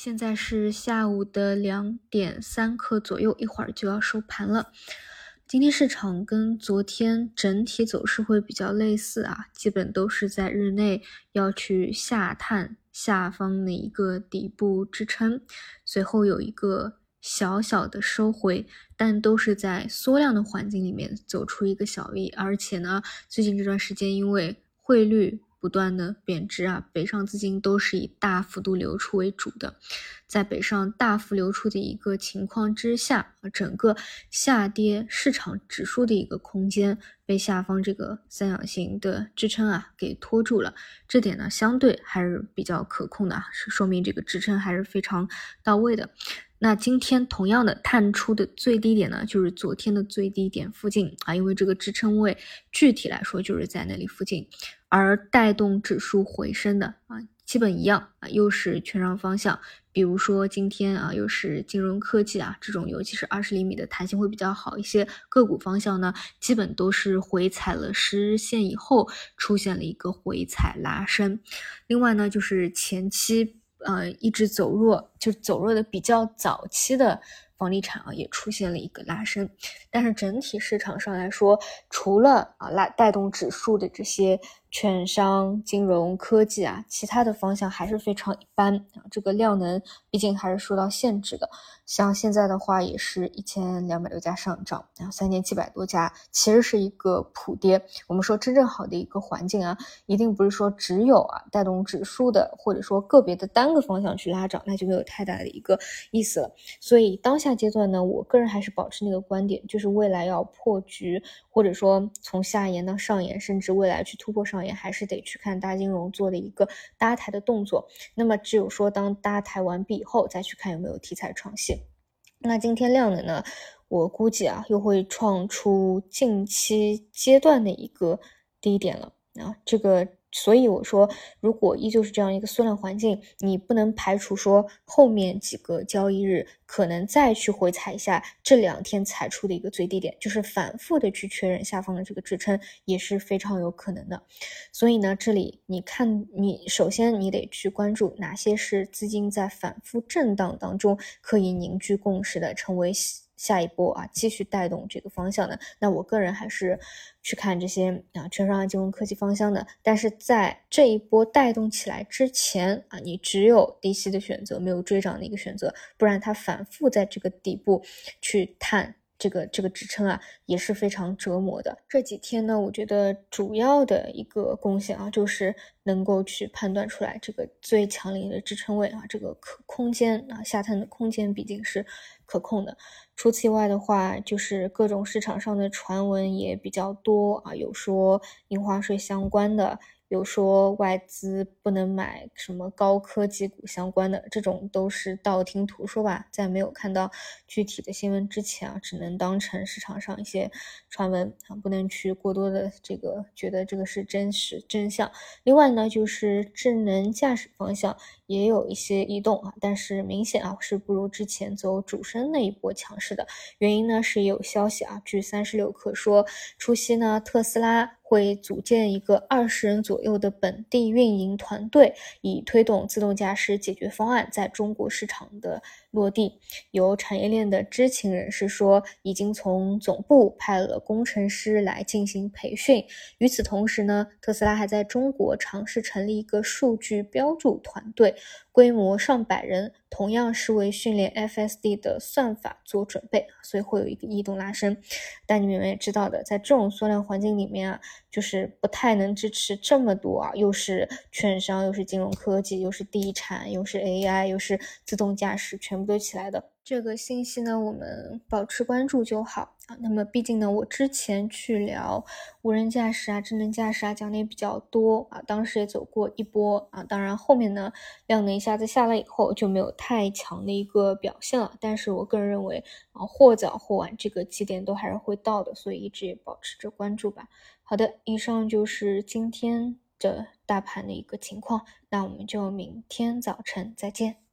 现在是下午的两点三刻左右，一会儿就要收盘了。今天市场跟昨天整体走势会比较类似啊，基本都是在日内要去下探下方的一个底部支撑，随后有一个小小的收回，但都是在缩量的环境里面走出一个小 V，而且呢，最近这段时间因为汇率。不断的贬值啊，北上资金都是以大幅度流出为主的，在北上大幅流出的一个情况之下，整个下跌市场指数的一个空间被下方这个三角形的支撑啊给拖住了，这点呢相对还是比较可控的啊，是说明这个支撑还是非常到位的。那今天同样的探出的最低点呢，就是昨天的最低点附近。啊，因为这个支撑位具体来说就是在那里附近，而带动指数回升的啊，基本一样啊，又是券商方向，比如说今天啊，又是金融科技啊这种，尤其是二十厘米的弹性会比较好一些个股方向呢，基本都是回踩了十日线以后出现了一个回踩拉升，另外呢就是前期。呃，一直走弱，就走弱的比较早期的房地产啊，也出现了一个拉升。但是整体市场上来说，除了啊拉带动指数的这些。券商、金融科技啊，其他的方向还是非常一般啊。这个量能毕竟还是受到限制的。像现在的话，也是一千两百多家上涨然后，三千七百多家，其实是一个普跌。我们说真正好的一个环境啊，一定不是说只有啊带动指数的，或者说个别的单个方向去拉涨，那就没有太大的一个意思了。所以当下阶段呢，我个人还是保持那个观点，就是未来要破局，或者说从下沿到上沿，甚至未来去突破上。沿还是得去看大金融做的一个搭台的动作，那么只有说当搭台完毕以后，再去看有没有题材创新。那今天量能呢，我估计啊，又会创出近期阶段的一个低点了啊，这个。所以我说，如果依旧是这样一个缩量环境，你不能排除说后面几个交易日可能再去回踩一下这两天踩出的一个最低点，就是反复的去确认下方的这个支撑也是非常有可能的。所以呢，这里你看，你首先你得去关注哪些是资金在反复震荡当中可以凝聚共识的，成为。下一波啊，继续带动这个方向的，那我个人还是去看这些啊，券商啊、金融科技方向的。但是在这一波带动起来之前啊，你只有低吸的选择，没有追涨的一个选择，不然它反复在这个底部去探这个这个支撑啊，也是非常折磨的。这几天呢，我觉得主要的一个贡献啊，就是能够去判断出来这个最强力的支撑位啊，这个可空间啊，下探的空间毕竟是可控的。除此以外的话，就是各种市场上的传闻也比较多啊，有说印花税相关的。有说外资不能买什么高科技股相关的，这种都是道听途说吧。在没有看到具体的新闻之前啊，只能当成市场上一些传闻啊，不能去过多的这个觉得这个是真实真相。另外呢，就是智能驾驶方向也有一些异动啊，但是明显啊是不如之前走主升那一波强势的。原因呢是有消息啊，据三十六氪说，除夕呢特斯拉。会组建一个二十人左右的本地运营团队，以推动自动驾驶解决方案在中国市场的落地。有产业链的知情人士说，已经从总部派了工程师来进行培训。与此同时呢，特斯拉还在中国尝试成立一个数据标注团队。规模上百人，同样是为训练 FSD 的算法做准备，所以会有一个异动拉升。但你们也知道的，在这种缩量环境里面啊，就是不太能支持这么多啊，又是券商，又是金融科技，又是地产，又是 AI，又是自动驾驶，全部都起来的。这个信息呢，我们保持关注就好啊。那么，毕竟呢，我之前去聊无人驾驶啊、智能驾驶啊，讲的也比较多啊，当时也走过一波啊。当然，后面呢，量能一下子下来以后，就没有太强的一个表现了。但是我个人认为啊，或早或晚，这个节点都还是会到的，所以一直也保持着关注吧。好的，以上就是今天的大盘的一个情况，那我们就明天早晨再见。